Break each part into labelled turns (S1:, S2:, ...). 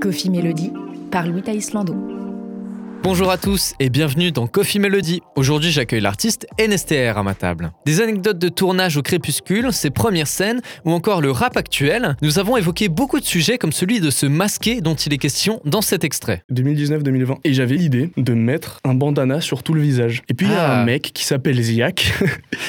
S1: Coffee Melody par Louis Islando.
S2: Bonjour à tous et bienvenue dans Coffee Melody. Aujourd'hui, j'accueille l'artiste NSTR à ma table. Des anecdotes de tournage au crépuscule, ses premières scènes ou encore le rap actuel. Nous avons évoqué beaucoup de sujets comme celui de se masquer dont il est question dans cet extrait.
S3: 2019-2020. Et j'avais l'idée de mettre un bandana sur tout le visage. Et puis il y a
S2: Ah.
S3: un mec qui s'appelle Ziak.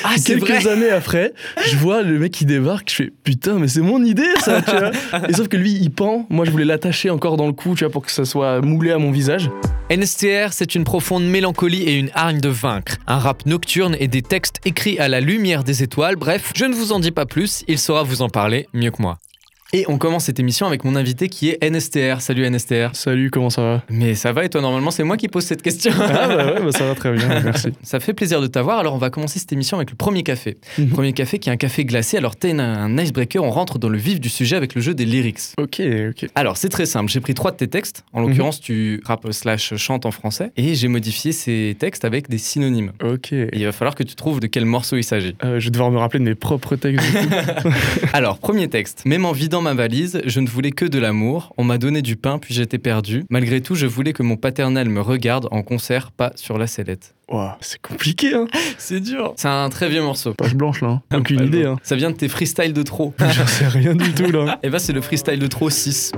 S2: Ah,
S3: Quelques
S2: vrai
S3: années après, je vois le mec qui débarque, je fais putain, mais c'est mon idée ça, tu vois. Et sauf que lui, il pend. Moi, je voulais l'attacher encore dans le cou, tu vois, pour que ça soit moulé à mon visage.
S2: NSTR, c'est une profonde mélancolie et une hargne de vaincre. Un rap nocturne et des textes écrits à la lumière des étoiles. Bref, je ne vous en dis pas plus, il saura vous en parler mieux que moi. Et on commence cette émission avec mon invité qui est NSTR. Salut NSTR.
S3: Salut, comment ça va?
S2: Mais ça va et toi normalement c'est moi qui pose cette question.
S3: Ah bah ouais, bah ça va très bien, merci.
S2: Ça fait plaisir de t'avoir. Alors, on va commencer cette émission avec le premier café.
S3: Mhm.
S2: Premier café qui est un café glacé. Alors, t'es un- icebreaker. On rentre dans le vif du sujet avec le jeu des lyrics.
S3: Ok, ok.
S2: Alors, c'est très simple. J'ai pris trois de tes textes. En
S3: Mhm.
S2: l'occurrence, tu rappes slash chantes en français. Et j'ai modifié ces textes avec des synonymes.
S3: Ok.
S2: Et il va falloir que tu trouves de quel morceau il s'agit.
S3: Euh, je vais devoir me rappeler de mes propres textes. du coup.
S2: Alors, premier texte. Même en vidant ma valise, je ne voulais que de l'amour. On m'a donné du pain, puis j'étais perdu. Malgré tout, je voulais que mon paternel me regarde en concert, pas sur la sellette.
S3: Ouah, c'est compliqué, hein.
S2: C'est dur. C'est un très vieux morceau.
S3: Page blanche là. hein. Aucune
S2: Pas
S3: idée, hein.
S2: Ça vient de tes freestyles de trop.
S3: J'en sais rien du tout là.
S2: Et bah c'est le freestyle de trop 6.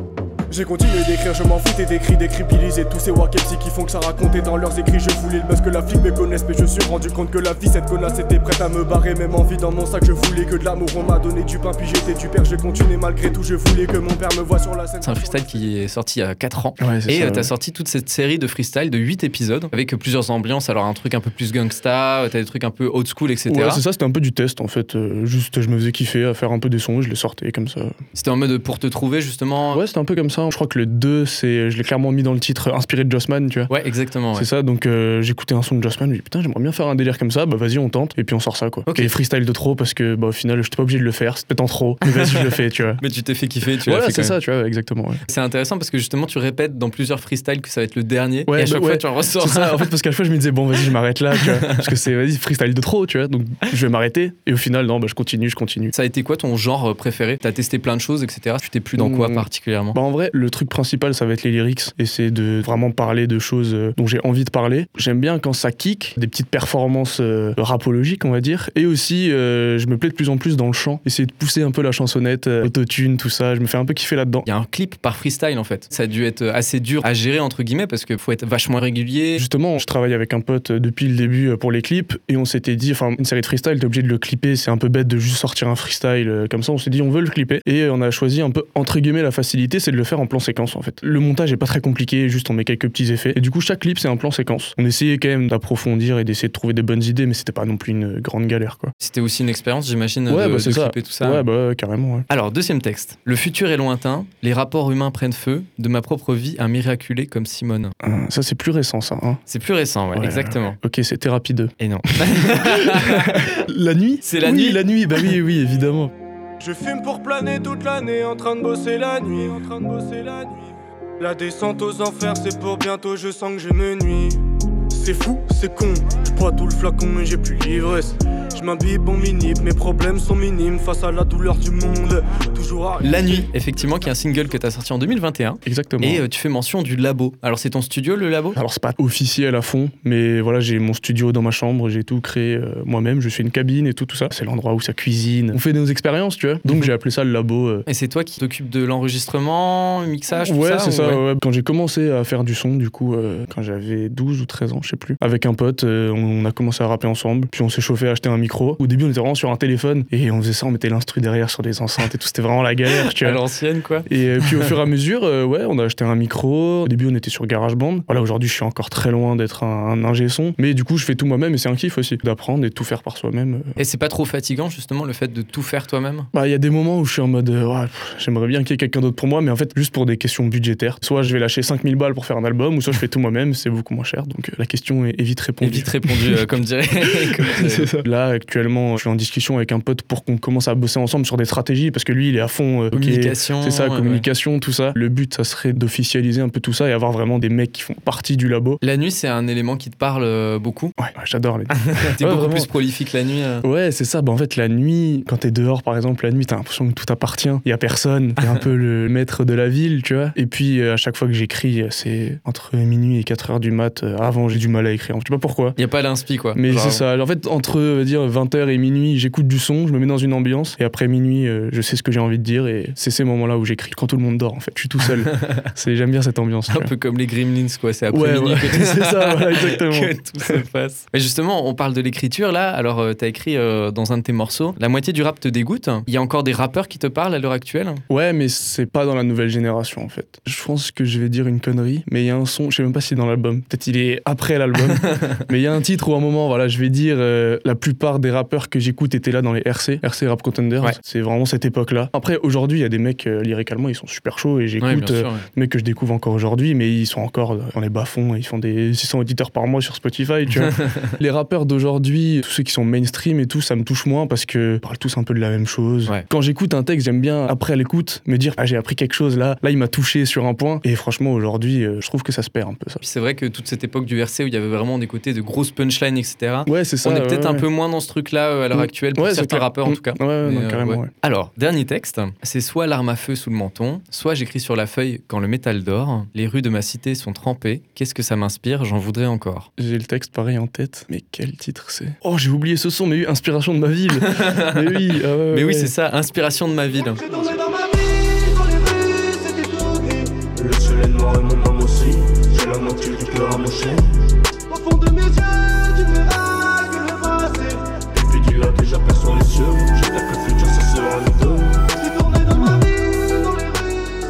S4: J'ai continué d'écrire, je m'en foutais d'écrire, décryptiliser tous ces wakepsi qui font que ça racontait dans leurs écrits. Je voulais le buzz que la flic me connaisse, mais je suis rendu compte que la vie, cette connasse était prête à me barrer. Même en vie dans mon sac, je voulais que de l'amour. On m'a donné du pain, puis j'étais du père. Je continuais malgré tout, je voulais que mon père me voie sur la scène.
S2: C'est un freestyle qui est sorti il y a 4 ans.
S3: Ouais, c'est
S2: Et
S3: ça,
S2: euh, t'as
S3: ouais.
S2: sorti toute cette série de freestyle de 8 épisodes avec plusieurs ambiances. Alors un truc un peu plus gangsta, t'as des trucs un peu old school, etc.
S3: Ouais, c'est ça, c'était un peu du test en fait. Euh, juste, je me faisais kiffer à faire un peu des sons, je les sortais comme ça.
S2: C'était en mode pour te trouver justement.
S3: Ouais, c'était un peu comme ça. Je crois que le 2, c'est, je l'ai clairement mis dans le titre inspiré de Jossman, tu vois.
S2: Ouais, exactement. ouais.
S3: C'est ça, donc euh, j'écoutais un son de Jossman, je me dis putain, j'aimerais bien faire un délire comme ça, bah vas-y, on tente, et puis on sort ça quoi.
S2: Ok.
S3: Et freestyle de trop parce que bah au final, j'étais pas obligé de le faire, c'était en trop, mais vas-y, je le fais, tu vois.
S2: Mais tu t'es fait kiffer, tu l'as
S3: Voilà, c'est ça, tu vois, exactement. Ouais,
S2: C'est intéressant parce que justement tu répètes dans plusieurs freestyles que ça va être le dernier.
S3: Ouais,
S2: et à chaque
S3: bah
S2: fois
S3: ouais.
S2: tu en ressors.
S3: C'est ça, en fait, parce qu'à chaque fois, je me disais, bon, vas-y, je m'arrête là, tu vois. Parce que c'est, vas-y, freestyle de trop, tu vois. Donc, je vais m'arrêter. Et au final, non, bah, je continue, je continue.
S2: Ça a été quoi ton genre euh, préféré? T'as testé plein de choses, etc. Tu t'es plus dans quoi
S3: Hmm.
S2: particulièrement?
S3: Bah, en vrai, le truc principal, ça va être les lyrics. Et c'est de vraiment parler de choses euh, dont j'ai envie de parler. J'aime bien quand ça kick, des petites performances euh, rapologiques, on va dire. Et aussi, euh, je me plais de plus en plus dans le chant. Essayer de pousser un peu la chansonnette, euh, autotune, tout ça. Je me fais un peu kiffer là-dedans.
S2: Il y a un clip par freestyle en fait. Ça a dû être assez dur à gérer entre guillemets parce qu'il faut être vachement régulier.
S3: Justement, je travaille avec un pote depuis le début pour les clips et on s'était dit, enfin, une série de freestyle, t'es obligé de le clipper, c'est un peu bête de juste sortir un freestyle comme ça. On s'est dit, on veut le clipper et on a choisi un peu, entre guillemets, la facilité, c'est de le faire en plan séquence en fait. Le montage est pas très compliqué, juste on met quelques petits effets et du coup, chaque clip, c'est un plan séquence. On essayait quand même d'approfondir et d'essayer de trouver des bonnes idées, mais c'était pas non plus une grande galère quoi.
S2: C'était aussi une expérience, j'imagine,
S3: Ouais,
S2: de,
S3: bah,
S2: de
S3: ça.
S2: clipper tout ça.
S3: Ouais, bah, carrément, ouais.
S2: Alors, deuxième texte. Le futur est lointain, les rapports humains prennent feu, de ma propre vie un miraculé comme Simone.
S3: Euh, ça, c'est plus récent, ça. Hein.
S2: C'est plus récent, ouais,
S3: Ouais,
S2: exactement.
S3: Ok, c'est Thérapie 2.
S2: Et non.
S3: La nuit?
S2: C'est la
S3: Oui,
S2: nuit.
S3: la nuit, bah oui, oui, évidemment.
S4: Je fume pour planer toute l'année, en train de bosser la nuit, en la nuit. La descente aux enfers, c'est pour bientôt, je sens que je me nuis. C'est fou, c'est con, je bois tout le flacon mais j'ai plus l'ivresse. Je m'habille bon minip, mes problèmes sont minimes face à la douleur du monde. Toujours à...
S2: La nuit, effectivement, qui est un single que tu as sorti en 2021.
S3: Exactement.
S2: Et euh, tu fais mention du labo. Alors, c'est ton studio, le labo?
S3: Alors c'est pas officiel à fond, mais voilà, j'ai mon studio dans ma chambre, j'ai tout créé euh, moi-même, je fais une cabine et tout, tout ça. C'est l'endroit où ça cuisine. On fait nos expériences, tu vois. Donc
S2: Mhm.
S3: j'ai appelé ça le labo. euh.
S2: Et c'est toi qui t'occupes de l'enregistrement, le mixage, tout
S3: Ouais,
S2: ça
S3: c'est
S2: ou-
S3: ça.
S2: ouais
S3: ouais, ouais. Quand j'ai commencé à faire du son, du coup, euh, quand j'avais 12 ou 13 ans, je sais plus, avec un pote, euh, on a commencé à rapper ensemble. Puis on s'est chauffé à acheter un micro. Au début, on était vraiment sur un téléphone et on faisait ça, on mettait l'instru derrière sur des enceintes et tout. C'était vraiment la galère, tu
S2: À
S3: vois.
S2: l'ancienne, quoi.
S3: Et euh, puis au fur et à mesure, euh, ouais, on a acheté un micro. Au début, on était sur GarageBand. Voilà, aujourd'hui, je suis encore très loin d'être un, un ingé son. Mais du coup, je fais tout moi-même et c'est un kiff aussi d'apprendre et de tout faire par soi-même. euh.
S2: Et c'est pas trop fatigant, justement, le fait de tout faire toi-même?
S3: Bah, il y a des moments où je suis en mode, euh, ouais, j'aimerais bien qu'il y ait quelqu'un d'autre pour moi, mais en fait, juste pour des questions budgétaires. Soit je vais lâcher 5000 balles pour faire un album, ou soit je fais tout moi-même, c'est beaucoup moins cher. Donc euh, la question est, est vite
S2: Et
S3: répondue.
S2: vite répondu, euh, comme dirait. comme dirait-
S3: C'est ça. Là, Là, actuellement, je suis en discussion avec un pote pour qu'on commence à bosser ensemble sur des stratégies parce que lui, il est à fond. euh,
S2: Communication.
S3: c'est ça,
S2: ouais,
S3: communication, tout ça. Le but, ça serait d'officialiser un peu tout ça et avoir vraiment des mecs qui font partie du labo.
S2: La nuit, c'est un élément qui te parle euh, beaucoup?
S3: Ouais, j'adore les.
S2: T'es
S3: Ouais,
S2: beaucoup
S3: vraiment.
S2: plus prolifique la nuit. euh.
S3: Ouais, c'est ça. Bah, en fait, la nuit, quand t'es dehors, par exemple, la nuit, t'as l'impression que tout appartient. Il y a personne. T'es un peu le maître de la ville, tu vois. Et puis, euh, à chaque fois que j'écris, c'est entre minuit et 4 heures du mat. Avant, j'ai du mal à écrire. Je sais pas pourquoi.
S2: Y a pas l'inspi, quoi.
S3: Mais c'est ça. En fait, entre dire 20h et minuit, j'écoute du son, je me mets dans une ambiance. Et après minuit, euh, je sais ce que j'ai envie de dire. Et c'est ces moments-là où j'écris. Quand tout le monde dort, en fait. Je suis tout seul. C'est- J'aime bien cette ambiance.
S2: Un peu comme les Gremlins, quoi. C'est après
S3: Ouais,
S2: minuit
S3: ouais.
S2: que tout
S3: c'est ça, voilà, exactement.
S2: que tout se passe. Mais justement, on parle de l'écriture là. Alors, euh, t'as écrit euh, dans un de tes morceaux. La moitié du rap te dégoûte. Il y a encore des rappeurs qui te parlent à l'heure actuelle?
S3: Ouais, mais c'est pas dans la nouvelle génération en fait. Je pense que je vais dire une connerie, mais il y a un son, je sais même pas si c'est dans l'album. Peut-être il est après l'album. mais il y a un titre à un moment, voilà, je vais dire la plupart des rappeurs que j'écoute étaient là dans les RC, RC Rap Contenders.
S2: Ouais.
S3: C'est vraiment cette époque-là. Après, aujourd'hui, il y a des mecs euh, lyricalement, ils sont super chauds et j'écoute
S2: Ouais, bien
S3: euh, des mecs que je découvre encore aujourd'hui, mais ils sont encore dans les bas-fonds. Ils font des 600 auditeurs par mois sur Spotify, tu vois. les rappeurs d'aujourd'hui, tous ceux qui sont mainstream et tout, ça me touche moins parce que ils parlent tous un peu de la même chose.
S2: Ouais.
S3: Quand j'écoute un texte, j'aime bien après à l'écoute me dire ah j'ai appris quelque chose là, là il m'a touché sur un point. Et franchement aujourd'hui, euh, je trouve que ça se perd un peu ça.
S2: C'est vrai que toute cette époque du RC où il y avait vraiment des côtés de grosses punchlines, etc.
S3: Ouais c'est ça.
S2: on est peut-être un peu moins dans ce truc-là euh, à l'heure
S3: Mm.
S2: actuelle pour
S3: Ouais,
S2: certains rappeurs en
S3: Mm.
S2: tout cas.
S3: Ouais, ouais,
S2: Mais,
S3: non,
S2: euh,
S3: carrément.
S2: ouais.
S3: ouais.
S2: Alors, dernier texte, c'est soit l'arme à feu sous le menton, soit j'écris sur la feuille quand le métal dort. Les rues de ma cité sont trempées. Qu'est-ce que ça m'inspire J'en voudrais encore.
S3: J'ai le texte pareil en tête, mais quel titre c'est? Oh j'ai oublié ce son, mais oui, inspiration de ma ville. mais oui, ah
S2: Mais oui,
S3: ouais.
S2: c'est ça, inspiration de ma ville.
S4: Le est noir et mon âme aussi. J'ai la moitié du cœur sugar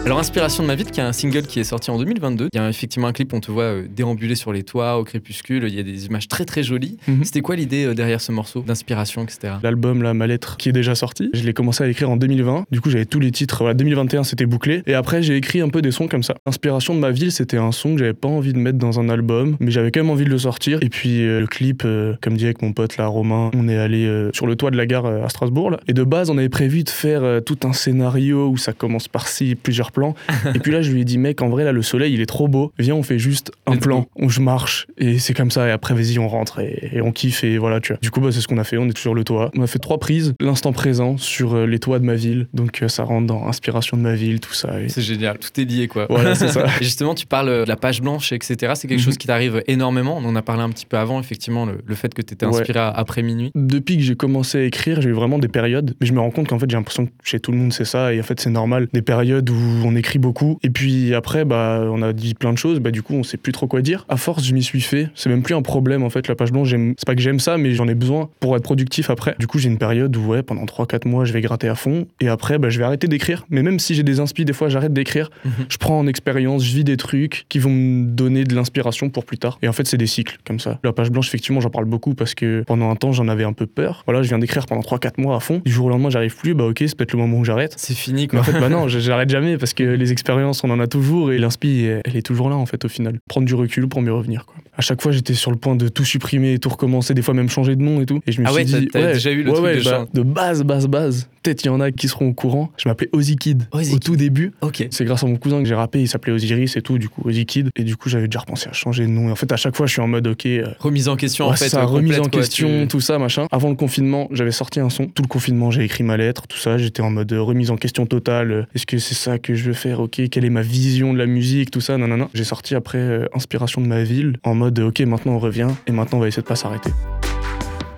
S2: Alors, Inspiration de ma ville, qui est un single qui est sorti en 2022. Il y a effectivement un clip, on te voit euh, déambuler sur les toits au crépuscule. Il y a des images très très jolies.
S3: Mhm.
S2: C'était quoi l'idée euh, derrière ce morceau d'inspiration, etc.
S3: L'album, là, ma lettre, qui est déjà sorti. Je l'ai commencé à écrire en 2020. Du coup, j'avais tous les titres. Voilà, 2021, c'était bouclé. Et après, j'ai écrit un peu des sons comme ça. Inspiration de ma ville, c'était un son que j'avais pas envie de mettre dans un album, mais j'avais quand même envie de le sortir. Et puis, euh, le clip, euh, comme dit avec mon pote là, Romain, on est allé euh, sur le toit de la gare euh, à Strasbourg. Là. Et de base, on avait prévu de faire euh, tout un scénario où ça commence par-ci, plusieurs plans. et puis là, je lui ai dit, mec, en vrai, là, le soleil, il est trop beau. Viens, on fait juste un plan où je marche. Et c'est comme ça. Et après, vas-y, on rentre et, et on kiffe. Et voilà, tu vois. Du coup, bah, c'est ce qu'on a fait. On est sur le toit. On a fait trois prises, l'instant présent, sur euh, les toits de ma ville. Donc, euh, ça rentre dans inspiration de ma ville, tout ça. Et...
S2: C'est génial, tout est lié quoi.
S3: Voilà, c'est ça.
S2: Justement, tu parles euh, de la page blanche, etc. C'est quelque
S3: Mhm.
S2: chose qui t'arrive énormément. On en a parlé un petit peu avant, effectivement, le, le fait que tu étais inspiré à- après minuit.
S3: Depuis que j'ai commencé à écrire, j'ai eu vraiment des périodes, mais je me rends compte qu'en fait j'ai l'impression que chez tout le monde c'est ça, et en fait c'est normal, des périodes où on écrit beaucoup, et puis après bah on a dit plein de choses, bah du coup on sait plus trop quoi dire. À force je m'y suis fait, c'est même plus un problème en fait la page blanche, j'aime- c'est pas que j'aime ça, mais j'en ai besoin pour être productif après. Du coup j'ai une période où ouais pendant 3-4 mois je vais gratter à fond, et après bah je vais arrêter d'écrire, mais même si j'ai des inspi des fois j'arrête d'écrire,
S2: Mhm.
S3: je prends en expérience, je vis des trucs qui vont me donner de l'inspiration pour plus tard. Et en fait, c'est des cycles comme ça. La page blanche, effectivement, j'en parle beaucoup parce que pendant un temps, j'en avais un peu peur. Voilà, je viens d'écrire pendant 3-4 mois à fond. Du jour au lendemain, j'arrive plus. Bah, ok, c'est peut-être le moment où j'arrête.
S2: C'est fini
S3: Mais
S2: quoi.
S3: en fait, bah non, j'arrête jamais parce que les expériences, on en a toujours et l'inspi, elle est toujours là en fait au final. Prendre du recul pour mieux revenir quoi. À chaque fois, j'étais sur le point de tout supprimer, tout recommencer, des fois même changer de nom et tout. Et je me
S2: Ah
S3: suis
S2: ouais,
S3: dit,
S2: t'as- t'as déjà eu le
S3: ouais,
S2: truc
S3: ouais,
S2: de
S3: bah, de base, base, base. Peut-être il y en a qui seront au courant. Je m'appelais Ozzy Kid
S2: Ozzy
S3: au
S2: Kid.
S3: tout début.
S2: Ok.
S3: C'est grâce à mon cousin que j'ai rappé, il s'appelait Osiris et tout, du coup, Ozzy Kid. Et du coup, j'avais déjà repensé à changer de nom. Et en fait, à chaque fois, je suis en mode, ok, euh,
S2: Remise en question en
S3: ouais,
S2: fait.
S3: ça, remise en
S2: quoi,
S3: question,
S2: tu-
S3: tout ça, machin. Avant le confinement, j'avais sorti un son. Tout le confinement, j'ai écrit ma lettre, tout ça. J'étais en mode euh, remise en question totale. Est-ce que c'est ça que je veux faire Ok, quelle est ma vision de la musique, tout ça, nanana. J'ai sorti après euh, Inspiration de ma ville, en mode, ok, maintenant on revient, et maintenant on va essayer de pas s'arrêter.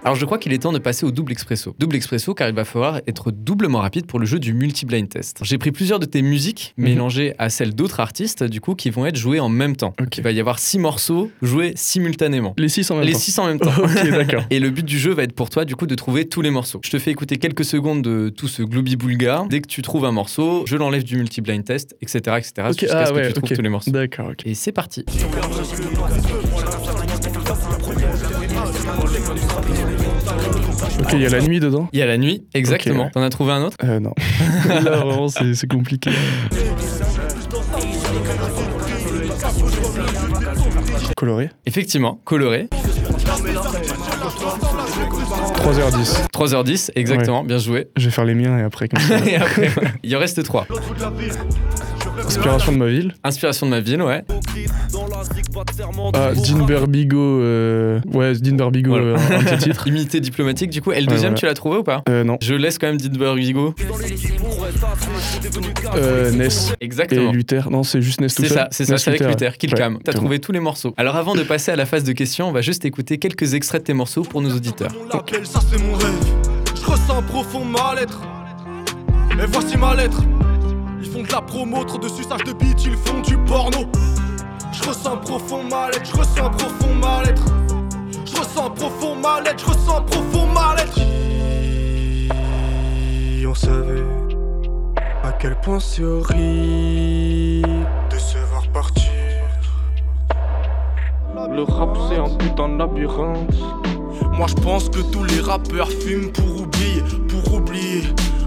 S2: Alors je crois qu'il est temps de passer au double expresso. Double expresso car il va falloir être doublement rapide pour le jeu du multi-blind test. J'ai pris plusieurs de tes musiques
S3: Mhm.
S2: mélangées à celles d'autres artistes du coup qui vont être jouées en même temps. Il va y avoir six morceaux joués simultanément.
S3: Les six en même
S2: Les
S3: temps.
S2: six en même temps.
S3: Ok, d'accord.
S2: Et le but du jeu va être pour toi du coup de trouver tous les morceaux. Je te fais écouter quelques secondes de tout ce gloobie boulga. Dès que tu trouves un morceau, je l'enlève du multi-blind test, etc. etc.
S3: Ok,
S2: jusqu'à
S3: ah
S2: ce que
S3: ouais,
S2: tu trouves tous les morceaux.
S3: D'accord.
S2: Et c'est parti.
S3: Ok, il y a la nuit dedans
S2: Il y a la nuit, exactement.
S3: Ouais.
S2: T'en as trouvé un autre
S3: Euh, non. Là, vraiment, c'est c'est compliqué. Coloré
S2: Effectivement, coloré.
S3: 3h10.
S2: 3h10, exactement, bien joué.
S3: Je vais faire les miens et après, comme ça.
S2: Et après, il en reste 3.
S3: Inspiration de ma ville.
S2: Inspiration de ma ville, ouais.
S3: Ah, Dean Berbigo. euh, Ouais, Dean Berbigo,
S2: Voilà.
S3: euh, un, un petit titre.
S2: Imité diplomatique, du coup. Et le deuxième,
S3: voilà.
S2: tu l'as trouvé ou pas
S3: Euh, non.
S2: Je laisse quand même Didberg Vigo.
S3: Euh, Ness et
S2: Exactement.
S3: Luther. Non, c'est juste Ness tout
S2: C'est ça, c'est ça, c'est avec Luther,
S3: ouais.
S2: Killcam.
S3: Ouais,
S2: T'as trouvé tous les morceaux. Alors avant de passer à la phase de questions, on va juste écouter quelques extraits de tes morceaux pour nos auditeurs.
S4: On l'appelle, ça c'est mon rêve. Je ressens un profond mal-être. Et voici ma lettre. Ils font de la promo, trop de suçage de beat, ils font du porno. Je ressens un profond mal-être, je ressens un profond mal-être. Je ressens un profond mal-être, je ressens un profond mal-être. Si on savait à quel point c'est horrible de se voir partir? Le rap c'est un putain de labyrinthe. Moi je pense que tous les rappeurs fument pour oublier, pour oublier.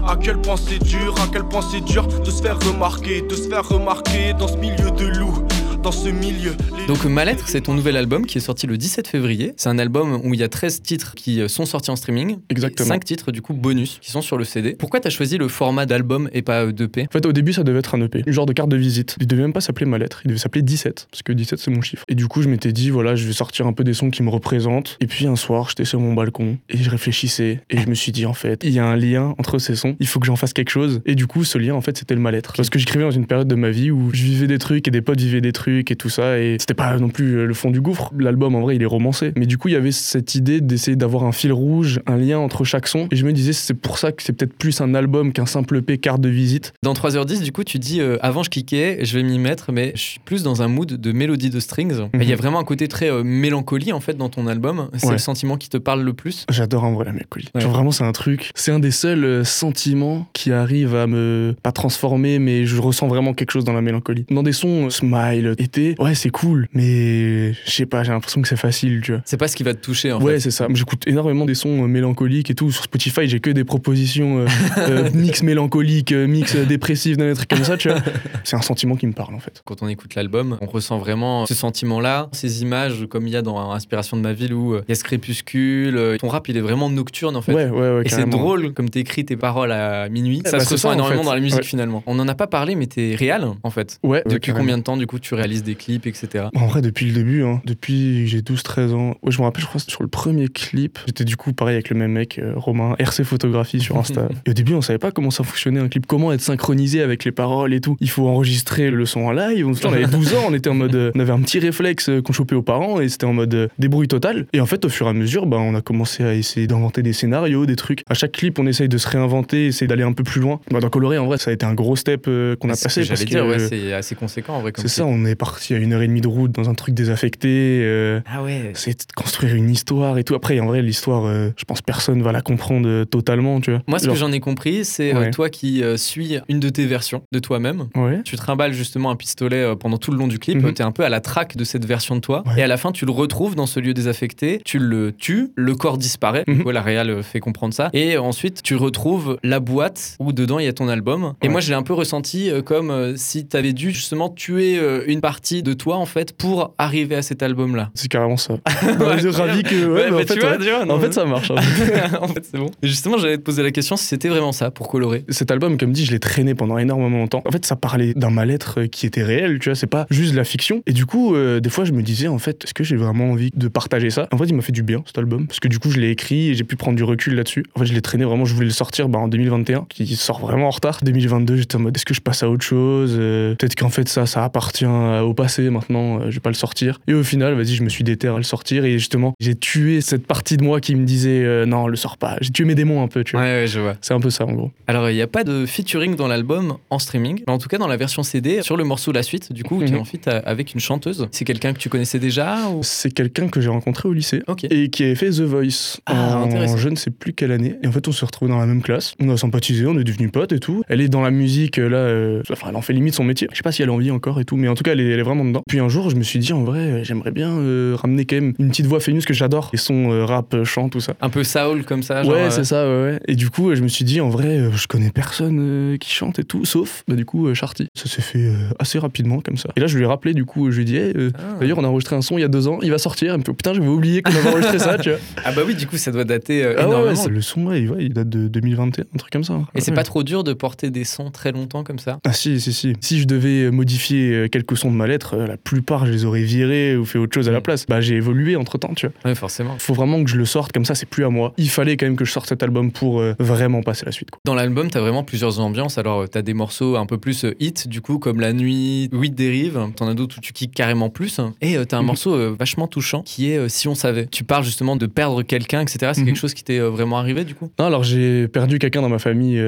S4: À quel point c'est dur, à quel point c'est dur de se faire remarquer, de se faire remarquer dans ce milieu de loups, dans ce milieu.
S2: Donc Ma Lettre, c'est ton nouvel album qui est sorti le 17 février. C'est un album où il y a 13 titres qui euh, sont sortis en streaming.
S3: Exactement.
S2: 5 titres du coup bonus qui sont sur le CD. Pourquoi t'as choisi le format d'album et pas euh, d'EP
S3: En fait, au début, ça devait être un EP, une genre de carte de visite. Il devait même pas s'appeler ma lettre, il devait s'appeler 17, parce que 17, c'est mon chiffre. Et du coup, je m'étais dit, voilà, je vais sortir un peu des sons qui me représentent. Et puis un soir, j'étais sur mon balcon et je réfléchissais et je me suis dit, en fait, il y a un lien entre ces sons, il faut que j'en fasse quelque chose. Et du coup, ce lien, en fait, c'était le mal-être. Parce que j'écrivais dans une période de ma vie où je vivais des trucs et des potes vivaient des trucs et tout ça, et c'était pas non plus euh, le fond du gouffre. L'album, en vrai, il est romancé. Mais du coup, il y avait cette idée d'essayer d'avoir un fil rouge, un lien entre chaque son. Et je me disais, c'est pour ça que c'est peut-être plus un album qu'un simple EP carte de visite.
S2: Dans 3h10, du coup, tu dis euh, avant je kickais, je vais m'y mettre, mais je suis plus dans un mood de mélodie de strings. Et Il y a vraiment un côté très euh, mélancolie en fait dans ton album. C'est
S3: Ouais.
S2: le sentiment qui te parle le plus.
S3: J'adore en vrai la mélancolie.
S2: Ouais.
S3: Genre vraiment c'est un truc, c'est un des seuls euh, sentiments qui arrive à me pas transformer mais je ressens vraiment quelque chose dans la mélancolie. Dans des sons smile, été, ouais c'est cool mais je sais pas, j'ai l'impression que c'est facile, tu vois.
S2: C'est pas ce qui va te toucher en
S3: ouais,
S2: fait.
S3: c'est ça. J'écoute énormément des sons euh, mélancoliques et tout. Sur Spotify, j'ai que des propositions euh, euh, mix mélancolique, mix dépressif, des trucs comme ça, tu vois. C'est un sentiment qui me parle en fait.
S2: Quand on écoute l'album, on ressent vraiment ce sentiment-là, ces images comme il y a dans Inspiration de ma ville où il y a ce crépuscule. Ton rap, il est vraiment nocturne en fait.
S3: Ouais, ouais, ouais.
S2: Et c'est drôle comme t'écris tes paroles à minuit.
S3: Eh
S2: ça
S3: bah,
S2: se ressent
S3: en
S2: énormément
S3: fait.
S2: dans la musique
S3: Ouais.
S2: finalement. On n'en a pas parlé, mais t'es réel en fait.
S3: Ouais, ouais,
S2: Depuis combien de temps du coup tu réalises des clips, etc.
S3: En vrai, depuis le début, hein. depuis j'ai 12-13 ans. Ouais, je me rappelle, je crois, sur le premier clip. J'étais du coup pareil avec le même mec, euh, Romain, RC Photographie sur Insta. et au début, on savait pas comment ça fonctionnait un clip, comment être synchronisé avec les paroles et tout. Il faut enregistrer le son en live. On, on avait 12 ans, on était en mode. euh, on avait un petit réflexe euh, qu'on chopait aux parents et c'était en mode euh, débrouille total. Et en fait, au fur et à mesure, bah, on a commencé à essayer d'inventer des scénarios, des trucs. À chaque clip, on essaye de se réinventer, essayer d'aller un peu plus loin. Bah, dans Coloré, en vrai, ça a été un gros step qu'on a passé.
S2: J'allais dire, ouais, c'est assez conséquent en vrai.
S3: c'est ça, on est parti à une heure et demie de route dans un truc désaffecté. euh,
S2: Ah ouais.
S3: c'est construire une histoire et tout. Après, en vrai, l'histoire, euh, je pense personne va la comprendre totalement, tu vois.
S2: Moi, ce
S3: Genre-
S2: que j'en ai compris, c'est euh,
S3: Ouais.
S2: toi qui suis une de tes versions de toi-même.
S3: Ouais.
S2: Tu trimbales justement un pistolet pendant tout le long du clip.
S3: Mhm.
S2: Tu es un peu à la traque de cette version de toi.
S3: Ouais.
S2: Et à la fin, tu le retrouves dans ce lieu désaffecté. Tu le tues. Le corps disparaît. Coup, la réal fait comprendre ça. Et ensuite, tu retrouves la boîte où dedans il y a ton album. Et moi, je l'ai un peu ressenti comme si tu avais dû justement tuer une partie de toi en fait pour arriver à cet album-là.
S3: C'est carrément ça.
S2: Ouais,
S3: je suis ravi que. Ouais,
S2: Ouais,
S3: mais en fait,
S2: tu vois,
S3: ouais.
S2: tu vois, non,
S3: en
S2: mais-
S3: fait, ça marche.
S2: en fait, c'est bon. Et justement, j'allais te poser la question si c'était vraiment ça pour colorer?
S3: Cet album, comme dit, je l'ai traîné pendant énormément longtemps. En fait, ça parlait d'un mal-être euh, qui était réel, tu vois, c'est pas juste de la fiction. Et du coup, euh, des fois, je me disais, en fait, est-ce que j'ai vraiment envie de partager ça? En fait, il m'a fait du bien, cet album, parce que du coup, je l'ai écrit et j'ai pu prendre du recul là-dessus. En fait, je l'ai traîné vraiment, je voulais le sortir bah, en 2021, qui sort vraiment en retard. 2022, j'étais en mode, est-ce que je passe à autre chose? Euh, Peut-être qu'en fait, ça, ça appartient euh, au passé maintenant, euh, je vais pas le sortir. Et au final, vas-y, je me suis déterré à le sortir et justement, j'ai tué cette partie de moi qui me disait, euh, non, le sors pas. J'ai tué mes démons un peu, tu
S2: Ouais,
S3: vois.
S2: ouais, je vois.
S3: C'est un peu ça, en gros.
S2: Alors, il n'y a pas de featuring dans l'album en streaming, mais en tout cas dans la version CD, sur le morceau La Suite, du coup, tu es
S3: Mhm.
S2: en feat euh, avec une chanteuse. C'est quelqu'un que tu connaissais déjà ou...
S3: C'est quelqu'un que j'ai rencontré au lycée.
S2: Ok.
S3: et qui avait fait The Voice
S2: Ah,
S3: en je ne sais plus quelle année. Et en fait, on s'est retrouvés dans la même classe. On a sympathisé, on est devenus potes et tout. Elle est dans la musique, là, euh, enfin, elle en fait limite son métier. Je sais pas si elle en vit encore et tout, mais en tout cas, elle elle est vraiment dedans. Puis un jour, je me suis dit, en vrai, j'aimerais bien euh, ramener quand même une petite voix féminine, que j'adore, et son euh, rap, euh, chant, tout ça.
S2: Un peu soul comme ça. genre,
S3: ouais, c'est ça, ouais, ouais. Et du coup, je me suis dit, en vrai, je connais personne qui chante et tout, sauf, bah, du coup, Sharty. Ça s'est fait assez rapidement, comme ça. Et là, je lui ai rappelé, du coup, je lui ai dit, Hey,
S2: Ah.
S3: d'ailleurs, on a enregistré un son il y a deux ans, il va sortir. Elle me fait, putain, j'avais oublié qu'on avait enregistré ça, tu vois.
S2: Ah bah oui, du coup, ça doit dater
S3: Ah ouais, ouais,
S2: énormément.
S3: c'est- le son, ouais, il, ouais, date de 2021, un truc comme ça.
S2: Et c'est
S3: Ouais.
S2: pas trop dur de porter des sons très longtemps comme ça?
S3: Ah si, si, si. Si je devais modifier quelques sons de ma lettre, euh, la plupart, je les aurais virés ou fait autre chose à la
S2: Mm.
S3: place. Bah, j'ai évolué entre-temps, tu vois.
S2: Ouais, forcément.
S3: Faut vraiment que je le sorte, comme ça, c'est plus à moi. Il fallait quand même que je sorte cet album pour euh, vraiment passer la suite, quoi.
S2: Dans l'album, t'as vraiment plusieurs ambiances. Alors, euh, t'as des morceaux un peu plus hit, du coup, comme La Nuit, Huit dérives. T'en as d'autres où tu kicks carrément plus. Et euh, t'as un
S3: Mhm.
S2: morceau euh, vachement touchant qui est Si on savait. Tu parles justement de perdre quelqu'un, etc. C'est
S3: Mhm.
S2: quelque chose qui t'est vraiment arrivé, du coup?
S3: Non, alors j'ai perdu quelqu'un dans ma famille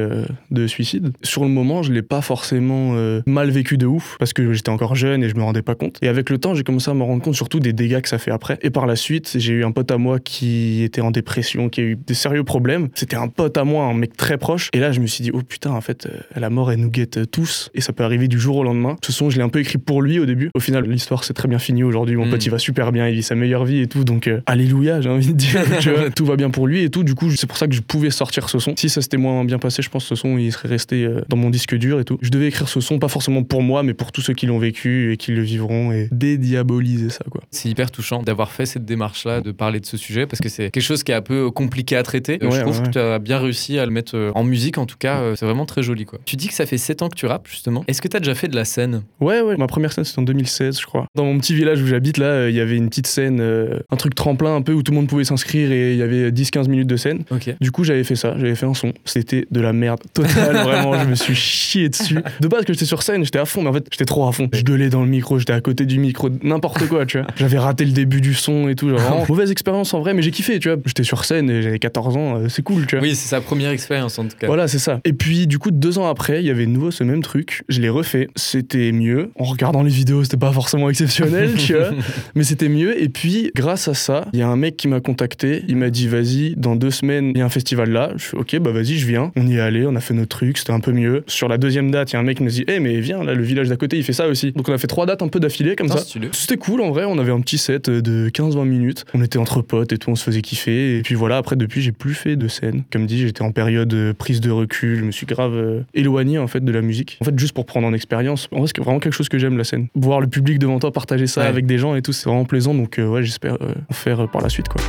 S3: de suicide. Sur le moment, je l'ai pas forcément mal vécu de ouf parce que j'étais encore jeune et je me rendais pas compte. Et avec le temps, j'ai commencé à me rendre compte surtout des dégâts que ça fait après. Et par la suite, j'ai eu un pote à moi qui était en dépression, qui a eu des sérieux problèmes. C'était un pote à moi, un mec très proche. Et là, je me suis dit, oh putain, en fait, euh, la mort, elle nous guette euh, tous et ça peut arriver du jour au lendemain. Ce son, je l'ai un peu écrit pour lui au début. Au final, l'histoire s'est très bien finie aujourd'hui. Mon
S2: Mm.
S3: pote, il va super bien, il vit sa meilleure vie et tout. Donc, euh, alléluia, j'ai envie de dire. vois. tout va bien pour lui et tout. Du coup, c'est pour ça que je pouvais sortir ce son. Si ça s'était moins bien passé, je pense que ce son, il serait resté dans mon disque dur et tout. Je devais écrire ce son, pas forcément pour moi, mais pour tous ceux qui l'ont vécu et qui le vivront et dédiaboliser ça, quoi.
S2: C'est hyper touchant d'avoir fait cette démarche-là, de parler de ce sujet, parce que c'est quelque chose qui est un peu compliqué à traiter. Euh,
S3: Ouais,
S2: je trouve
S3: ouais,
S2: que tu as bien réussi à le mettre euh, en musique, en tout cas, euh, c'est vraiment très joli. quoi. Tu dis que ça fait 7 ans que tu rappes, justement. Est-ce que tu as déjà fait de la scène?
S3: Ouais, ouais. Ma première scène, c'était en 2016, je crois. Dans mon petit village où j'habite, là, il y avait une petite scène, euh, un truc tremplin un peu où tout le monde pouvait s'inscrire et il y avait 10-15 minutes de scène.
S2: Ok.
S3: Du coup, j'avais fait ça, j'avais fait un son. C'était de la merde totale, vraiment. Je me suis chié dessus. De base, que j'étais sur scène, j'étais à fond, mais en fait, j'étais trop à fond. Je gueulais dans le micro, j'étais à côté du micro, n'importe quoi, tu vois. J'avais raté le début du son et tout. genre vraiment mauvaise expérience en vrai, mais j'ai kiffé, tu vois. J'étais sur scène et j'avais 14 ans, euh, c'est cool, tu vois.
S2: Oui, c'est sa première expérience, en tout cas.
S3: Voilà, c'est ça. Et puis, du coup, deux ans après, il y avait de nouveau ce même truc. Je l'ai refait. C'était mieux. En regardant les vidéos, c'était pas forcément exceptionnel, tu vois. Mais c'était mieux. Et puis, grâce à ça, il y a un mec qui m'a contacté. Il m'a dit, vas-y, dans deux semaines, il y a un festival là. Je fais, ok, bah vas-y, je viens. On y est allé, on a fait notre truc, c'était un peu mieux. Sur la deuxième date, il y a un mec qui nous dit, hé, mais viens, là, le village d'à côté, il fait ça aussi. Donc, on a fait trois dates un peu d'affilée, comme ça. C'était cool en vrai, on avait un petit set de 15-20 minutes. On était entre potes et tout, on se faisait kiffer. Et puis voilà, après, depuis, j'ai plus fait de scène. Comme dit, j'étais en période euh, prise de recul, je me suis grave euh, éloigné en fait de la musique. En fait, juste pour prendre en expérience. En vrai, c'est vraiment quelque chose que j'aime la scène. Voir le public devant toi partager ça
S2: Ouais.
S3: avec des gens et tout, c'est vraiment plaisant. Donc euh, ouais, j'espère euh, en faire euh, par la suite quoi.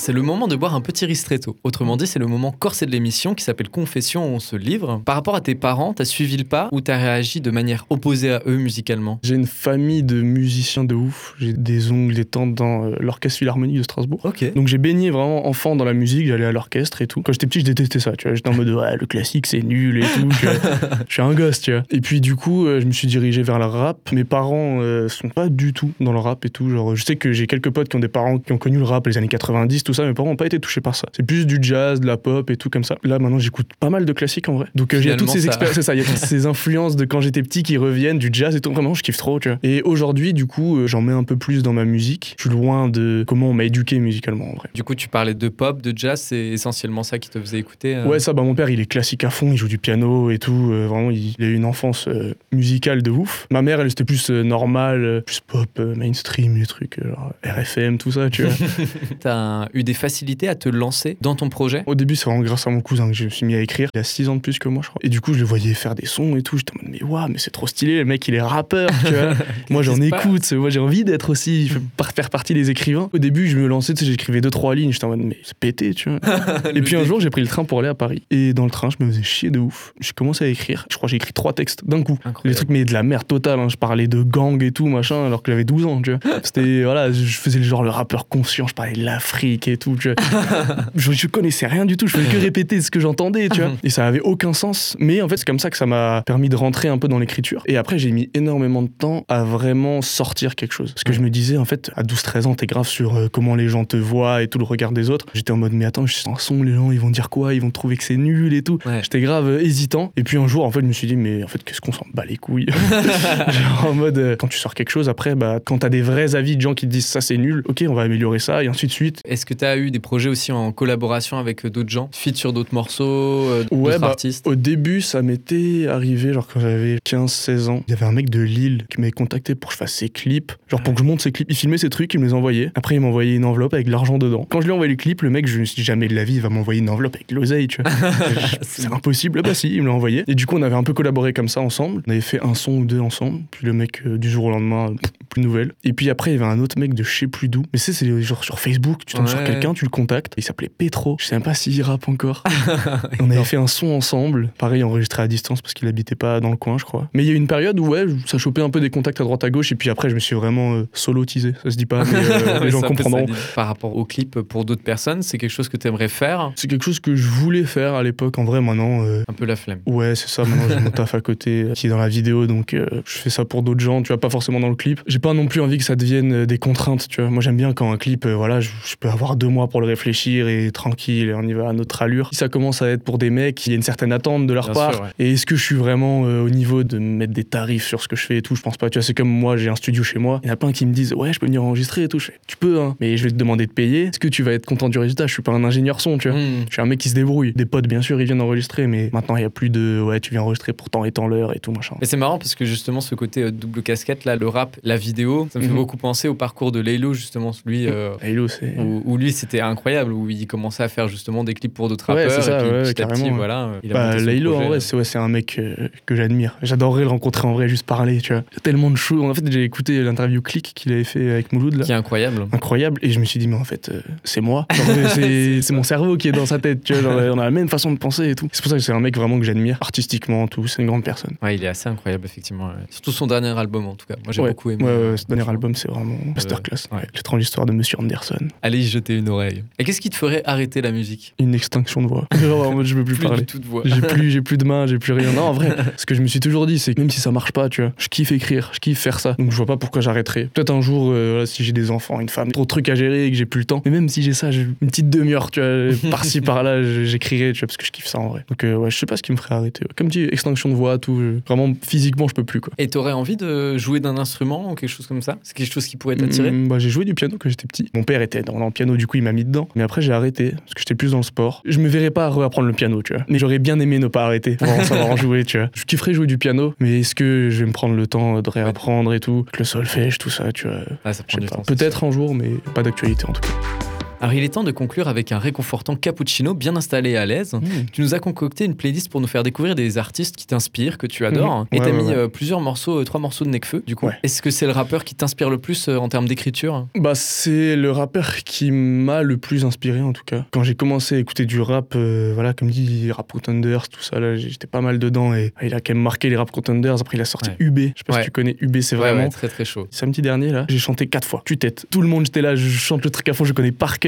S2: C'est le moment de boire un petit ristretto. Autrement dit, c'est le moment corsé de l'émission qui s'appelle Confession où on se livre. Par rapport à tes parents, t'as suivi le pas ou t'as réagi de manière opposée à eux musicalement?
S3: J'ai une famille de musiciens de ouf. J'ai des oncles, des tantes dans euh, l'orchestre philharmonique de Strasbourg.
S2: Ok.
S3: Donc j'ai baigné vraiment enfant dans la musique, j'allais à l'orchestre et tout. Quand j'étais petit, je détestais ça, tu vois. J'étais en mode ouais, le classique c'est nul et tout. tu vois. je suis un gosse, tu vois. Et puis du coup, euh, je me suis dirigé vers le rap. Mes parents euh, sont pas du tout dans le rap et tout. Genre, je sais que j'ai quelques potes qui ont des parents qui ont connu le rap les années 90, tout ça. Mes parents ont pas été touchés par ça. C'est plus du jazz, de la pop et tout comme ça. Là maintenant, j'écoute pas mal de classiques en vrai. Donc euh, il y a toutes ces expériences, ça, il y a toutes ces influences de quand j'étais petit qui reviennent, du jazz et tout. Vraiment, je kiffe trop, tu vois. Et aujourd'hui, du coup, euh, j'en mets un peu plus dans ma musique. Je suis loin de comment on m'a éduqué musicalement en vrai.
S2: Du coup, tu parlais de pop, de jazz, c'est essentiellement ça qui te faisait écouter euh,
S3: Ouais, ça, bah, mon père, il est classique à fond, il joue du piano et tout. euh, vraiment, il, il a eu une enfance euh, musicale de ouf. Ma mère, elle, c'était plus euh, normal, euh, plus pop, euh, mainstream, les trucs, euh, genre RFM, tout ça, tu vois.
S2: T'as eu des facilités à te lancer dans ton projet
S3: Au début, c'est vraiment grâce à mon cousin que je me suis mis à écrire. Il a 6 ans de plus que moi, je crois. Et du coup, je le voyais faire des sons et tout. J'étais en mode, mais waouh, mais c'est trop stylé, le mec, il est rappeur, tu vois. moi, j'en écoute, moi, j'ai envie d'être aussi, faire partie des écrivains. Au début, je me lançais, tu sais, j'écrivais deux, trois lignes. J'étais en mode, mais c'est pété, tu vois. Et puis un jour, j'ai pris le train pour aller à Paris. Et dans le train, je me faisais chier de ouf. J'ai commencé à écrire. Je crois j'ai écrit trois textes d'un coup.
S2: Incroyable.
S3: trucs, mais de la merde totale. hein. Je parlais de gang et tout, machin, alors que j'avais 12 ans, tu vois. C'était, voilà, je faisais le genre le rappeur conscient. Je parlais de l'Afrique et tout, je, je connaissais rien du tout. Je faisais que répéter ce que j'entendais, tu vois. Et ça avait aucun sens. Mais en fait, c'est comme ça que ça m'a permis de rentrer un peu dans l'écriture. Et après, j'ai mis énormément de temps à vraiment sortir quelque chose. Parce que je me disais, en fait, à 12-13 ans, t'es grave sur euh, comment les gens te voient et tout le regard des autres. J'étais en mode, mais attends, je suis en son, les gens, ils vont dire quoi? Ils vont trouver que c'est nul et tout.
S2: Ouais.
S3: J'étais grave euh, hésitant. Et puis un jour, en fait, je me suis dit, mais en fait, qu'est-ce qu'on s'en bat les couilles? Genre en mode, euh, quand tu sors quelque chose, après, bah, quand t'as des vrais avis de gens qui te disent ça c'est nul, ok, on va améliorer ça, et ainsi de suite.
S2: Est-ce que tu as eu des projets aussi en collaboration avec euh, d'autres gens? Feat sur d'autres morceaux, euh,
S3: Ouais,
S2: d'autres
S3: bah,
S2: artistes?
S3: Au début, ça m'était arrivé, genre quand j'avais 15-16 ans. Il y avait un mec de Lille qui m'avait contacté pour que je fasse ses clips. Genre pour que je monte ses clips. Il filmait ses trucs, il me les envoyait. Après, il m'envoyait une enveloppe avec de l'argent dedans. Quand je lui ai envoyé le clip, le mec, je me suis dit jamais de la vie, il va m'envoyer une enveloppe avec de l'oseille, tu vois. C'est impossible. Bah si, il me l'a envoyé. Et du coup, on avait un peu collaboré comme ça ensemble. On avait fait un son ou deux ensemble. Puis le mec, euh, du jour au lendemain, plus de nouvelles. Et puis après, il y avait un autre mec de je sais plus d'où. Mais tu sais, c'est genre sur Facebook, tu tombes sur quelqu'un, tu le contactes. Il s'appelait Petro. Je sais même pas s'il rappe encore. On avait fait un son ensemble, pareil enregistré à distance parce qu'il habitait pas dans le coin, je crois. Mais il y a eu une période où ouais, ça chopait un peu des contacts à droite à gauche et puis après je me suis vraiment euh, solotisé. Ça se dit pas, mais euh, les gens comprendront.
S2: Par rapport au clip pour d'autres personnes, c'est quelque chose que tu aimerais faire?
S3: C'est quelque chose que je voulais faire à l'époque. En vrai, maintenant, euh,
S2: Un peu la flemme.
S3: ouais, c'est ça. Maintenant, j'ai mon taf à côté euh, qui est dans la vidéo, donc euh, je fais ça pour d'autres gens. Tu vois, pas forcément dans le clip. J'ai pas non plus envie que ça devienne euh, des contraintes. Tu vois, moi j'aime bien quand un clip, euh, voilà, je, je peux avoir deux mois pour le réfléchir et tranquille, et on y va à notre allure. Si ça commence à être pour des mecs, il y a une certaine attente de leur
S2: Bien
S3: part.
S2: sûr, ouais.
S3: Et est-ce que je suis vraiment euh, au niveau de mettre des tarifs sur ce que je fais et tout? Je pense pas. Tu vois, c'est comme moi, j'ai un studio chez moi. Il y en a plein qui me disent Ouais, je peux venir enregistrer et tout. Je fais, tu peux, hein. Mais je vais te demander de payer. Est-ce que tu vas être content du résultat? Je suis pas un ingénieur son, tu vois.
S2: Hmm.
S3: Je suis un mec qui se débrouille. Des potes, bien sûr, ils viennent enregistrer, mais maintenant, il y a plus de Ouais, tu viens enregistrer pour temps et temps l'heure et tout, machin.
S2: Mais c'est marrant parce que justement ce côté double casquette là, le rap, la vidéo, ça me fait
S3: Mhm.
S2: beaucoup penser au parcours de Laylo justement, lui euh, où, où lui c'était incroyable, où il commençait à faire justement des clips pour d'autres
S3: Ouais,
S2: rappeurs
S3: c'est ça,
S2: et puis
S3: ouais,
S2: petit à petit
S3: carrément,
S2: voilà, euh, il
S3: Bah, en vrai, c'est ouais, c'est un mec euh, que j'admire. J'adorerais le rencontrer en vrai, juste parler, tu vois. Il y a tellement de choses. En fait, j'ai écouté l'interview Click qu'il avait fait avec Mouloud, là.
S2: qui est incroyable.
S3: incroyable et je me suis dit mais en fait euh, c'est moi c'est mon cerveau qui est dans sa tête tu vois genre, on a la même façon de penser et tout c'est pour ça que c'est un mec vraiment que j'admire artistiquement tout c'est une grande personne
S2: Ouais, il est assez incroyable effectivement. Surtout son dernier album en tout cas. Moi j'ai beaucoup aimé. Euh,
S3: ce dernier album c'est vraiment masterclass.
S2: ouais.
S3: ouais. l'étrange histoire de Monsieur Anderson.
S2: Allez y jeter une oreille. Et qu'est-ce qui te ferait arrêter la musique?
S3: Une extinction de voix. En mode je veux plus,
S2: Plus
S3: parler.
S2: du de voix.
S3: j'ai plus j'ai plus de mains j'ai plus rien. Non en vrai ce que je me suis toujours dit c'est que même si ça marche pas tu vois je kiffe écrire je kiffe faire ça. Donc je vois pas pourquoi j'arrêterais. Peut-être un jour euh, si j'ai des enfants une femme trop de trucs à gérer et que j'ai plus le temps. Mais même si j'ai ça j'ai une petite demi-heure tu vois par-ci par-là j'écrirai tu vois parce que je kiffe ça en vrai. Donc euh, ouais je sais pas ce qui me ferait arrêter comme dit extinction de voix tout euh, vraiment physiquement je peux plus quoi.
S2: Et t'aurais envie de jouer d'un instrument ou quelque chose comme ça C'est quelque chose qui pourrait t'attirer
S3: Mm, bah, j'ai joué du piano quand j'étais petit. Mon père était dans, dans le piano, du coup il m'a mis dedans. Mais après j'ai arrêté parce que j'étais plus dans le sport. Je me verrais pas réapprendre le piano, tu vois. Mais j'aurais bien aimé ne pas arrêter pour en savoir en jouer, tu vois. Je kifferais jouer du piano, mais est-ce que je vais me prendre le temps de réapprendre et tout Avec Le solfège, tout ça, tu vois?
S2: Ah, ça prend du temps.
S3: Peut-être un jour, mais pas d'actualité en tout cas.
S2: Alors il est temps de conclure avec un réconfortant cappuccino bien installé et à l'aise. Tu nous as concocté une playlist pour nous faire découvrir des artistes qui t'inspirent, que tu adores.
S3: Mhm.
S2: Et
S3: Ouais,
S2: t'as
S3: ouais,
S2: mis
S3: ouais.
S2: euh, plusieurs morceaux, euh, trois morceaux de Necfeu. Du coup, est-ce que c'est le rappeur qui t'inspire le plus euh, en termes d'écriture?
S3: Bah, c'est le rappeur qui m'a le plus inspiré en tout cas. Quand j'ai commencé à écouter du rap, euh, voilà, comme dit, Rap Contenders, tout ça, là, j'étais pas mal dedans et il a quand même marqué les Rap Contenders. Après, il a sorti. UB. Je sais pas si tu connais UB, c'est vraiment.
S2: très très chaud.
S3: Samedi dernier, là, j'ai chanté quatre fois. Tu tête. Tout le monde, j'étais là, je chante le truc à fond, je connais par cœur,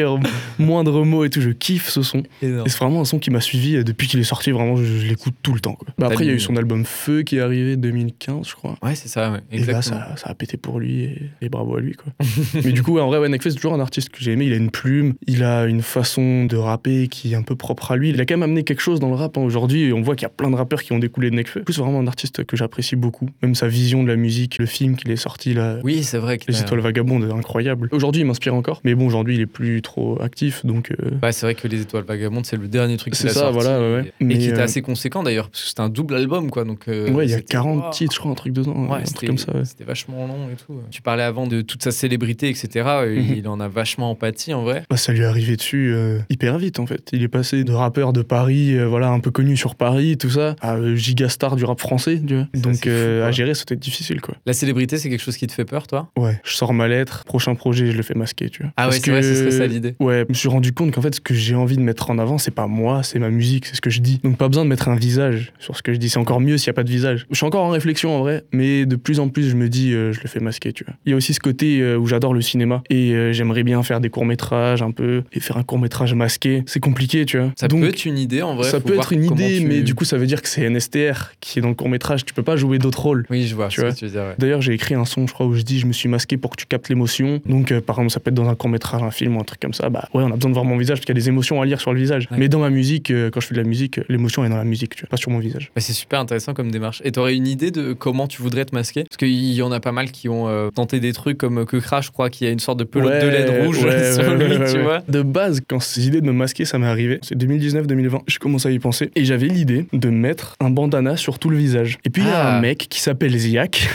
S3: moindre mot et tout, je kiffe ce son. Et c'est vraiment un son qui m'a suivi euh, depuis qu'il est sorti, vraiment, je, je l'écoute tout le temps. Quoi. Bah, après, il y a eu son album Feu qui est arrivé 2015, je crois.
S2: Ouais, c'est ça, ouais,
S3: Et là, ça, ça a pété pour lui et, et bravo à lui. Quoi. Mais du coup, en vrai, ouais, Nekfeu, c'est toujours un artiste que j'ai aimé. Il a une plume, il a une façon de rapper qui est un peu propre à lui. Il a quand même amené quelque chose dans le rap hein. aujourd'hui. Et on voit qu'il y a plein de rappeurs qui ont découlé de Nekfeu. C'est vraiment un artiste que j'apprécie beaucoup. Même sa vision de la musique, le film qu'il est sorti là.
S2: Oui, c'est vrai.
S3: Les étoiles vagabondes, incroyable. Aujourd'hui, il m'inspire encore. Mais bon, aujourd'hui, il est plus trop actif. Donc, euh,
S2: Ouais, c'est vrai que Les Étoiles Vagabondes, c'est le dernier truc qu'il
S3: C'est
S2: a
S3: ça,
S2: sorti.
S3: voilà, ouais, ouais.
S2: Et,
S3: Mais,
S2: qui était
S3: euh,
S2: assez conséquent d'ailleurs, parce que c'était un double album, quoi. Donc, euh,
S3: ouais, il y a
S2: c'était-
S3: 40
S2: Wow.
S3: titres, je crois, un truc dedans.
S2: Ouais,
S3: un
S2: c'était
S3: truc comme ça.
S2: c'était vachement long et tout. Tu parlais avant de toute sa célébrité, etc. et
S3: Mhm.
S2: Il en a vachement empathie en vrai.
S3: Bah, ça lui est arrivé dessus euh, hyper vite en fait. Il est passé de rappeur de Paris, voilà, un peu connu sur Paris, tout ça, à gigastar du rap français, tu vois. Donc
S2: fou,
S3: à gérer, c'était difficile quoi.
S2: La célébrité, c'est quelque chose qui te fait peur, toi?
S3: Ouais, je sors ma lettre, prochain projet, je le fais masquer, tu vois.
S2: Ah ouais, c'est vrai, ce serait ça
S3: Ouais, je me suis rendu compte qu'en fait, ce que j'ai envie de mettre en avant, c'est pas moi, c'est ma musique, c'est ce que je dis. Donc pas besoin de mettre un visage sur ce que je dis. C'est encore mieux s'il y a pas de visage. Je suis encore en réflexion en vrai, mais de plus en plus, je me dis, euh, je le fais masquer, tu vois. Il y a aussi ce côté euh, où j'adore le cinéma et euh, j'aimerais bien faire des courts métrages un peu et faire un court métrage masqué. C'est compliqué, tu vois.
S2: Ça
S3: Donc,
S2: peut être une idée en vrai.
S3: ça peut être une idée,
S2: tu-
S3: mais du coup, ça veut dire que c'est NSTR qui est dans le court métrage. Tu peux pas jouer d'autres rôles.
S2: Oui, je vois
S3: Tu
S2: ce
S3: vois.
S2: que tu veux dire. ouais.
S3: D'ailleurs, j'ai écrit un son, je crois, où je dis je me suis masqué pour que tu captes l'émotion. Donc, par exemple, ça peut être dans un court métrage, un film ou un truc comme comme ça, bah ouais, on a besoin de voir mon visage parce qu'il y a des émotions à lire sur le visage.
S2: Ouais.
S3: Mais dans ma musique, euh, quand je fais de la musique, l'émotion est dans la musique, tu vois, pas sur mon visage.
S2: Bah, c'est super intéressant comme démarche. Et t'aurais une idée de comment tu voudrais te masquer? Parce qu'il y en a pas mal qui ont euh, tenté des trucs comme que Crash, je crois, qui a une sorte de pelote de LED rouge
S3: ouais,
S2: sur lui, tu vois.
S3: De base, quand ces idées de me masquer, ça m'est arrivé, c'est 2019-2020, je commence à y penser, et j'avais l'idée de mettre un bandana sur tout le visage. Et puis il y a
S2: Ah.
S3: un mec qui s'appelle Ziak,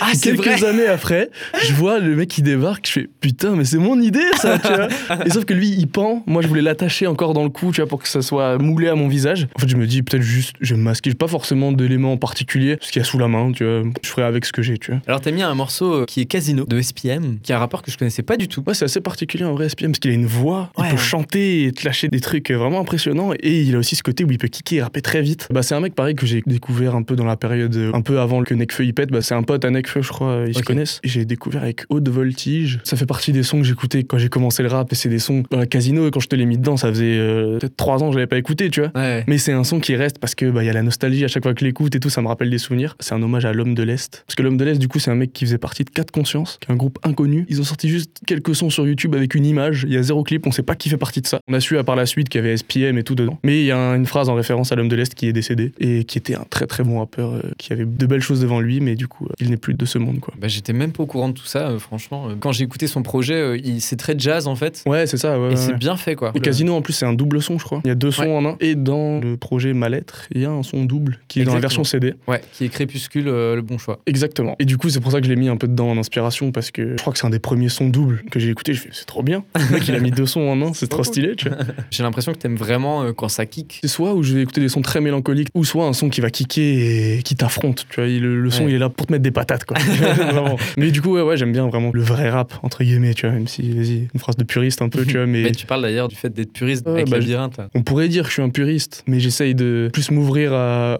S2: Ah,
S3: quelques
S2: vrai
S3: années après, je vois le mec qui débarque, je fais putain, mais c'est mon idée ça, tu vois. Et sauf que lui, il pend, moi je voulais l'attacher encore dans le cou, tu vois, pour que ça soit moulé à mon visage. En fait, je me dis peut-être juste, je vais me masquer, pas forcément d'éléments en particulier, ce qu'il y a sous la main, tu vois, je ferai avec ce que j'ai, tu vois.
S2: Alors t'as mis un morceau euh, qui est Casino de SPM, qui est un rapport que je connaissais pas du tout.
S3: Ouais, c'est assez particulier en vrai, SPM, parce qu'il a une voix,
S2: Ouais,
S3: il peut
S2: ouais.
S3: chanter et te lâcher des trucs vraiment impressionnants, et il a aussi ce côté où il peut kicker et rapper très vite. Bah, c'est un mec pareil que j'ai découvert un peu dans la période, euh, un peu avant que Nekfeu y pète, bah, c'est un pote à Nekfeu, je crois, euh, ils se
S2: Ok.
S3: connaissent. J'ai découvert avec Haute Voltige, ça fait partie des sons que j'écoutais quand j'ai commencé le rap, et c'est des sons dans la casino, et quand je te l'ai mis dedans, ça faisait euh, peut-être trois ans que je l'avais pas écouté, tu vois.
S2: Ouais.
S3: Mais c'est un son qui reste parce que bah il y a la nostalgie à chaque fois que je l'écoute et tout, ça me rappelle des souvenirs. C'est un hommage à l'homme de l'Est. Parce que l'homme de l'Est, du coup, c'est un mec qui faisait partie de 4 Consciences, qui est un groupe inconnu. Ils ont sorti juste quelques sons sur YouTube avec une image. Il y a zéro clip, on sait pas qui fait partie de ça. On a su à par la suite qu'il y avait SPM et tout dedans. Mais il y a un- une phrase en référence à l'homme de l'Est qui est décédé et qui était un très très bon rappeur, euh, qui avait de belles choses devant lui, mais du coup, euh, il n'est plus de ce monde quoi.
S2: Bah, j'étais même pas au courant de tout ça, franchement. Quand j'ai écouté son projet, c'est très jazz en fait.
S3: Ouais, c'est ça, ouais.
S2: Et
S3: ouais,
S2: c'est
S3: ouais.
S2: bien fait quoi.
S3: Et Casino en plus c'est un double son je crois. Il y a deux sons
S2: Ouais.
S3: en un. Et dans le projet Ma lettre, il y a un son double qui est dans la version CD.
S2: Ouais, qui est Crépuscule, euh, le bon choix.
S3: Exactement. Et du coup, c'est pour ça que je l'ai mis un peu dedans en inspiration parce que je crois que c'est un des premiers sons doubles que j'ai écouté. Je fais, c'est trop bien. Le mec, il a mis deux sons en un, c'est trop stylé, tu vois.
S2: J'ai l'impression que t'aimes vraiment euh, quand ça kick.
S3: C'est soit où je vais écouter des sons très mélancoliques, ou soit un son qui va kicker et qui t'affronte. Tu vois, le, le son,
S2: Ouais.
S3: il est là pour te mettre des patates, quoi. Mais du coup, ouais, ouais, j'aime bien vraiment le vrai rap, entre guillemets, tu vois, même si, vas-y, une phrase de puriste un peu, tu vois, mais.
S2: Mais tu parles d'ailleurs du fait d'être puriste
S3: Ouais,
S2: avec
S3: bah,
S2: Labyrinthe.
S3: On pourrait dire que je suis un puriste, mais j'essaye de plus m'ouvrir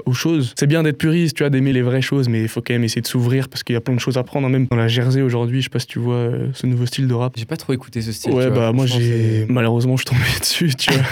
S3: aux choses. C'est bien d'être puriste, tu vois, d'aimer les vraies choses, mais il faut quand même essayer de s'ouvrir parce qu'il y a plein de choses à prendre. hein. Même dans la Jersey aujourd'hui, je sais pas si tu vois euh, ce nouveau style de rap.
S2: J'ai pas trop écouté ce style.
S3: Ouais,
S2: vois,
S3: bah moi j'ai. Malheureusement, je suis tombé dessus, tu vois.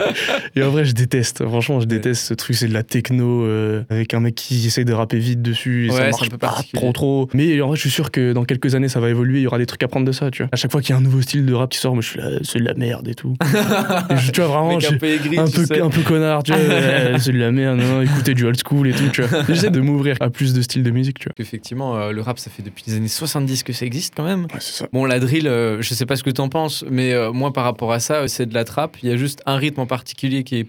S3: Et en vrai, je déteste. Franchement, je déteste ce truc. C'est de la techno euh, avec un mec qui essaie de rapper vite dessus et
S2: Ouais,
S3: ça
S2: un
S3: marche
S2: peu
S3: pas trop trop. Mais en vrai, je suis sûr que dans quelques années, ça va évoluer. Il y aura des trucs à prendre de ça, tu vois. À chaque fois qu'il y a un nouveau style de rap qui sort, moi je suis là, c'est de la merde et tout. Et je- tu vois, vraiment,
S2: un peu aigri,
S3: un
S2: tu
S3: peu,
S2: sais.
S3: un peu connard, tu vois. Ouais, c'est de la merde, non, écouter du old school et tout, tu vois. J'essaie de m'ouvrir à plus de styles de musique, tu vois.
S2: Effectivement, euh, le rap, ça fait depuis les années 70 que ça existe quand même.
S3: Ouais, c'est ça.
S2: Bon, la drill, euh, je sais pas ce que t'en penses, mais euh, moi, par rapport à ça, euh, c'est de la trappe. Il y a juste un rythme en particulier qui est.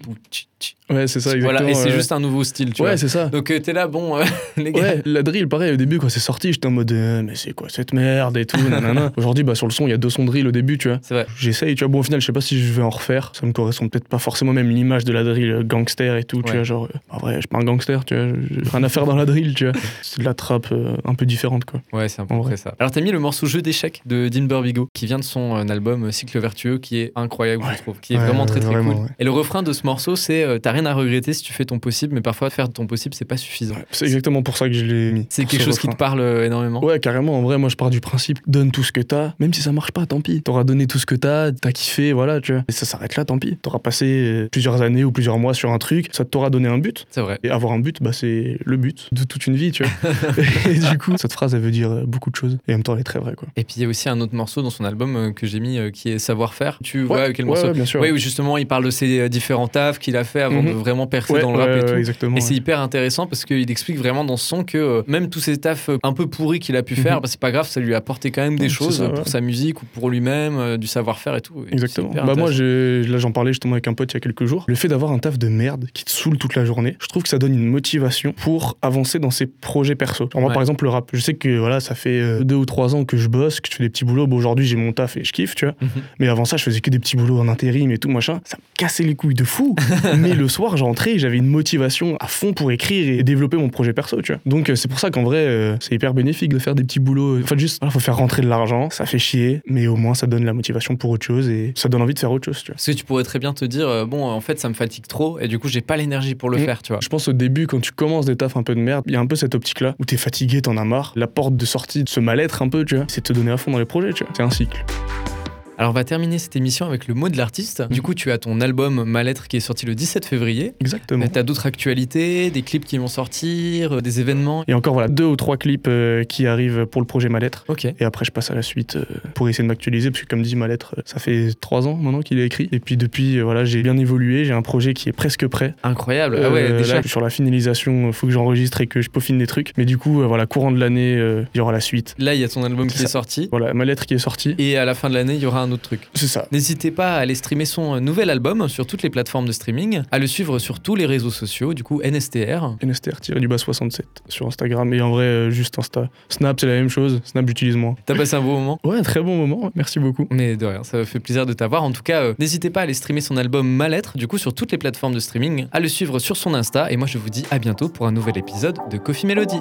S3: Ouais, c'est ça, exactement.
S2: Voilà, et c'est
S3: ouais.
S2: juste un nouveau style, tu
S3: Ouais,
S2: vois.
S3: c'est ça.
S2: Donc, euh, t'es là, bon, euh, les gars.
S3: Ouais, la drill, pareil, au début, quand c'est sorti, j'étais en mode, euh, mais c'est quoi cette merde et tout, nanana. Aujourd'hui, bah, sur le son, il y a deux sons drill au début, tu vois.
S2: C'est vrai.
S3: J'essaye, tu vois. Bon, au final, je sais pas si je vais en refaire. Ça me correspond peut-être pas forcément même l'image de la drill euh, gangster et tout, tu
S2: Ouais.
S3: vois. Genre, en vrai, je suis pas un gangster, tu vois. J'ai rien à faire dans la drill, tu vois. C'est de la trappe un peu différente, quoi.
S2: Ouais, c'est un peu
S3: vrai.
S2: ça. Alors, t'as mis le morceau Jeu d'échecs de Dean Burbigo, qui vient de son album Cycle Vertueux, qui est incroyable,
S3: Ouais.
S2: je trouve, qui est
S3: Ouais,
S2: vraiment très très cool.
S3: ouais.
S2: Et le refrain de ce morceau, c'est euh, T'as rien à regretter si tu fais ton possible, mais parfois faire ton possible, c'est pas suffisant.
S3: C'est exactement pour ça que je l'ai mis.
S2: C'est quelque chose qui te parle euh, énormément.
S3: Ouais, carrément. En vrai, moi, je pars du principe donne tout ce que t'as. Même si ça marche pas, tant pis. T'auras donné tout ce que t'as, t'as kiffé, voilà, tu vois. Et ça s'arrête là, tant pis. T'auras passé euh, plusieurs années ou plusieurs mois sur un truc, ça t'aura donné un but.
S2: C'est vrai.
S3: Et avoir un but, bah, c'est le but de toute une vie, tu vois. et du coup, cette phrase, elle veut dire beaucoup de choses. Et en même temps, elle est très vraie, quoi.
S2: Et puis il y a aussi un autre morceau dans son album que j'ai mis qui est Savoir-faire. Tu vois quel
S3: ouais,
S2: morceau
S3: bien sûr.
S2: Oui, justement il parle de ses différents tafs qu'il a fait avant
S3: Mhm.
S2: de vraiment percer
S3: Ouais,
S2: dans le rap
S3: ouais,
S2: et tout. Et c'est hyper intéressant parce qu'il explique vraiment dans ce son que euh, même tous ces tafs euh, un peu pourris qu'il a pu faire,
S3: Mhm.
S2: bah, c'est pas grave, ça lui a apporté quand même des choses
S3: ça,
S2: pour sa musique ou pour lui-même, euh, du savoir-faire et tout. Et
S3: Exactement. Bah moi, là, j'en parlais justement avec un pote il y a quelques jours. Le fait d'avoir un taf de merde qui te saoule toute la journée, je trouve que ça donne une motivation pour avancer dans ses projets perso. Alors moi,
S2: Ouais.
S3: par exemple, le rap. Je sais que voilà, ça fait deux ou trois ans que je bosse, que je fais des petits boulots. Bon, aujourd'hui, j'ai mon taf et je kiffe, tu vois.
S2: Mhm.
S3: Mais avant ça, je faisais que des petits boulots en intérim et tout machin. Ça me cassait les couilles de fou. Mais le soir, j'entrais, et j'avais une motivation à fond pour écrire et développer mon projet perso, tu vois. Donc euh, c'est pour ça qu'en vrai, euh, c'est hyper bénéfique de faire des petits boulots. En fait, juste, il faut faire rentrer de l'argent. Ça fait chier, mais au moins ça donne la motivation pour autre chose et ça donne envie de faire autre chose, tu vois.
S2: Parce que tu pourrais très bien te dire, euh, bon, en fait, ça me fatigue trop et du coup, j'ai pas l'énergie pour le
S3: Mhm.
S2: faire, tu vois.
S3: Je pense au début, quand tu commences des tafs un peu de merde, il y a un peu cette optique-là où t'es fatigué, t'en as marre. La porte de sortie de ce mal-être un peu, tu vois, c'est de te donner à fond dans les projets, tu vois. C'est un cycle.
S2: Alors on va terminer cette émission avec le mot de l'artiste. Du coup, tu as ton album Ma lettre qui est sorti le 17 février.
S3: Exactement.
S2: Tu as d'autres actualités, des clips qui vont sortir, euh, des événements.
S3: Et encore voilà, deux ou trois clips euh, qui arrivent pour le projet Ma lettre.
S2: Ok.
S3: Et après, je passe à la suite euh, pour essayer de m'actualiser, parce que comme dit Ma lettre, euh, ça fait trois ans maintenant qu'il est écrit. Et puis depuis, euh, voilà, j'ai bien évolué. J'ai un projet qui est presque prêt.
S2: Incroyable. ah ouais, déjà.
S3: là, sur la finalisation, il faut que j'enregistre et que je peaufine des trucs. Mais du coup, voilà, courant de l'année, il y aura la suite.
S2: Là, il y a ton album qui est sorti.
S3: Voilà, Ma lettre qui est sortie.
S2: Et à la fin de l'année, il y aura un autre truc.
S3: C'est ça.
S2: N'hésitez pas à aller streamer son euh, nouvel album sur toutes les plateformes de streaming, à le suivre sur tous les réseaux sociaux, du coup NSTR.
S3: NSTR-du-bas 67 sur Instagram. Et en vrai, euh, juste Insta. Snap, c'est la même chose. Snap, j'utilise moins.
S2: T'as passé un beau moment
S3: Ouais, un très bon moment. Merci beaucoup.
S2: Mais de rien, ça me fait plaisir de t'avoir. En tout cas, euh, n'hésitez pas à aller streamer son album Ma lettre, du coup sur toutes les plateformes de streaming, à le suivre sur son Insta. Et moi, je vous dis à bientôt pour un nouvel épisode de Coffee Melody.